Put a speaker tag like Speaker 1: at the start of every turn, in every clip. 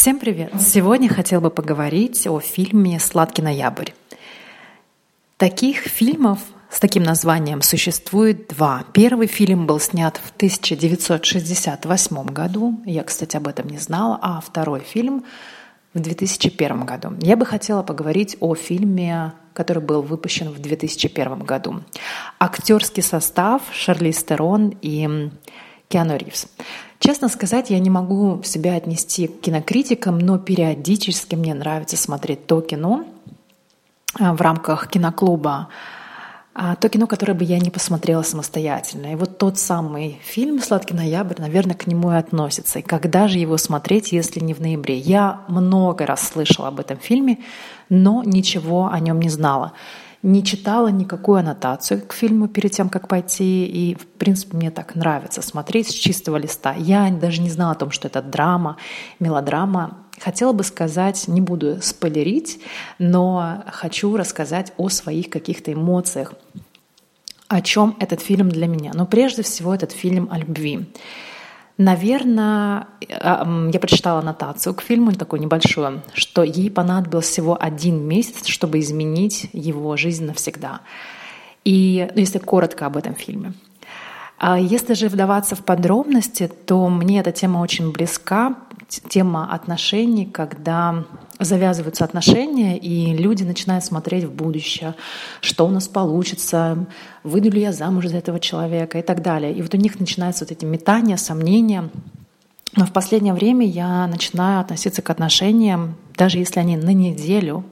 Speaker 1: Всем привет! Сегодня хотел бы поговорить о фильме «Сладкий ноябрь». Таких фильмов с таким названием существует два. Первый фильм был снят в 1968 году. Я, кстати, об этом не знала. А второй фильм в 2001 году. Я бы хотела поговорить о фильме, который был выпущен в 2001 году. Актерский состав Шарли Стерон и Киану Ривз. Честно сказать, я не могу себя отнести к кинокритикам, но периодически мне нравится смотреть то кино а, в рамках киноклуба, а, то кино, которое бы я не посмотрела самостоятельно. И вот тот самый фильм «Сладкий ноябрь», наверное, к нему и относится. И когда же его смотреть, если не в ноябре? Я много раз слышала об этом фильме, но ничего о нем не знала не читала никакую аннотацию к фильму перед тем, как пойти. И, в принципе, мне так нравится смотреть с чистого листа. Я даже не знала о том, что это драма, мелодрама. Хотела бы сказать, не буду спойлерить, но хочу рассказать о своих каких-то эмоциях. О чем этот фильм для меня? Но прежде всего этот фильм о любви. Наверное, а, я прочитала аннотацию к фильму, такую небольшую, что ей понадобилось всего один месяц, чтобы изменить его жизнь навсегда. И ну, если коротко об этом фильме. А если же вдаваться в подробности, то мне эта тема очень близка, тема отношений, когда завязываются отношения, и люди начинают смотреть в будущее, что у нас получится, выйду ли я замуж за этого человека и так далее. И вот у них начинаются вот эти метания, сомнения. Но в последнее время я начинаю относиться к отношениям, даже если они на неделю,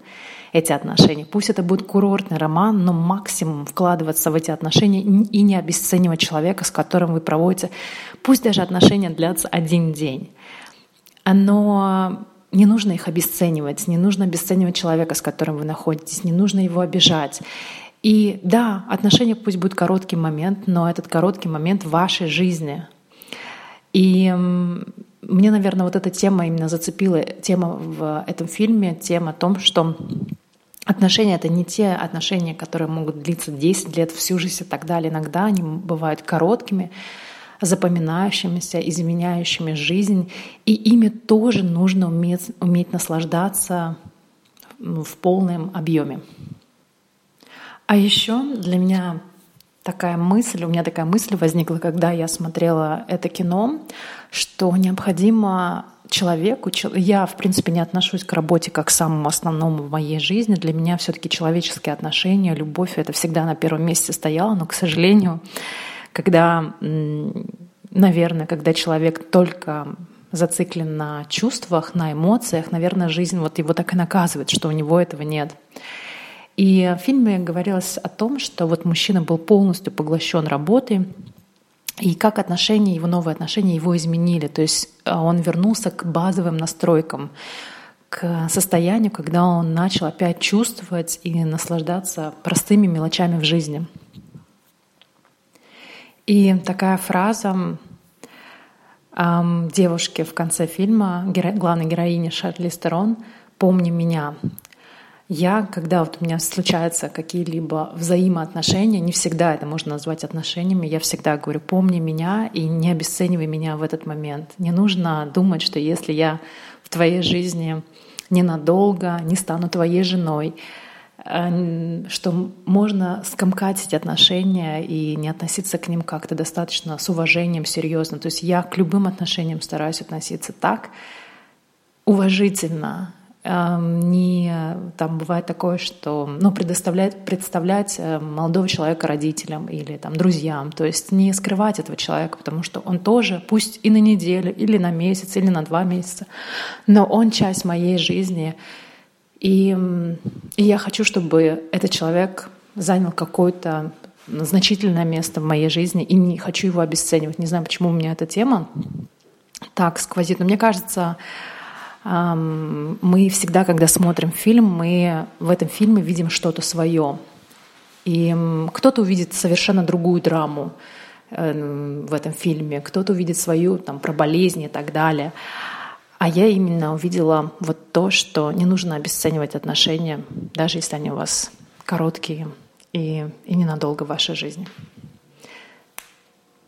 Speaker 1: эти отношения. Пусть это будет курортный роман, но максимум вкладываться в эти отношения и не обесценивать человека, с которым вы проводите. Пусть даже отношения длятся один день. Но не нужно их обесценивать, не нужно обесценивать человека, с которым вы находитесь, не нужно его обижать. И да, отношения пусть будет короткий момент, но этот короткий момент в вашей жизни. И мне, наверное, вот эта тема именно зацепила, тема в этом фильме, тема о том, что Отношения — это не те отношения, которые могут длиться 10 лет, всю жизнь и так далее. Иногда они бывают короткими, запоминающимися, изменяющими жизнь. И ими тоже нужно уметь, уметь наслаждаться в полном объеме. А еще для меня такая мысль, у меня такая мысль возникла, когда я смотрела это кино, что необходимо человеку, я, в принципе, не отношусь к работе как к самому основному в моей жизни. Для меня все-таки человеческие отношения, любовь — это всегда на первом месте стояло, но, к сожалению, когда, наверное, когда человек только зациклен на чувствах, на эмоциях, наверное, жизнь вот его так и наказывает, что у него этого нет. И в фильме говорилось о том, что вот мужчина был полностью поглощен работой, и как отношения, его новые отношения его изменили. То есть а, он вернулся к базовым настройкам, к состоянию, когда он начал опять чувствовать и наслаждаться простыми мелочами в жизни. И такая фраза девушки в конце фильма, главной героини Шарли Стерон «Помни меня». Я, когда вот у меня случаются какие-либо взаимоотношения, не всегда это можно назвать отношениями, я всегда говорю, помни меня и не обесценивай меня в этот момент. Не нужно думать, что если я в твоей жизни ненадолго, не стану твоей женой, Э, что можно скомкать эти отношения и не относиться к ним как-то достаточно с уважением, серьезно. То есть я к любым отношениям стараюсь относиться так, уважительно, не там бывает такое, что ну, предоставлять, представлять э, молодого человека родителям или там, друзьям, то есть не скрывать этого человека, потому что он тоже, пусть и на неделю, или на месяц, или на два месяца, но он часть моей жизни, и, и я хочу, чтобы этот человек занял какое-то значительное место в моей жизни, и не хочу его обесценивать. Не знаю, почему у меня эта тема так сквозит, но мне кажется, мы всегда, когда смотрим фильм, мы в этом фильме видим что-то свое. И кто-то увидит совершенно другую драму э, в этом фильме, кто-то увидит свою там, про болезни и так далее. А я именно увидела вот то, что не нужно обесценивать отношения, даже если они у вас короткие и, и ненадолго в вашей жизни.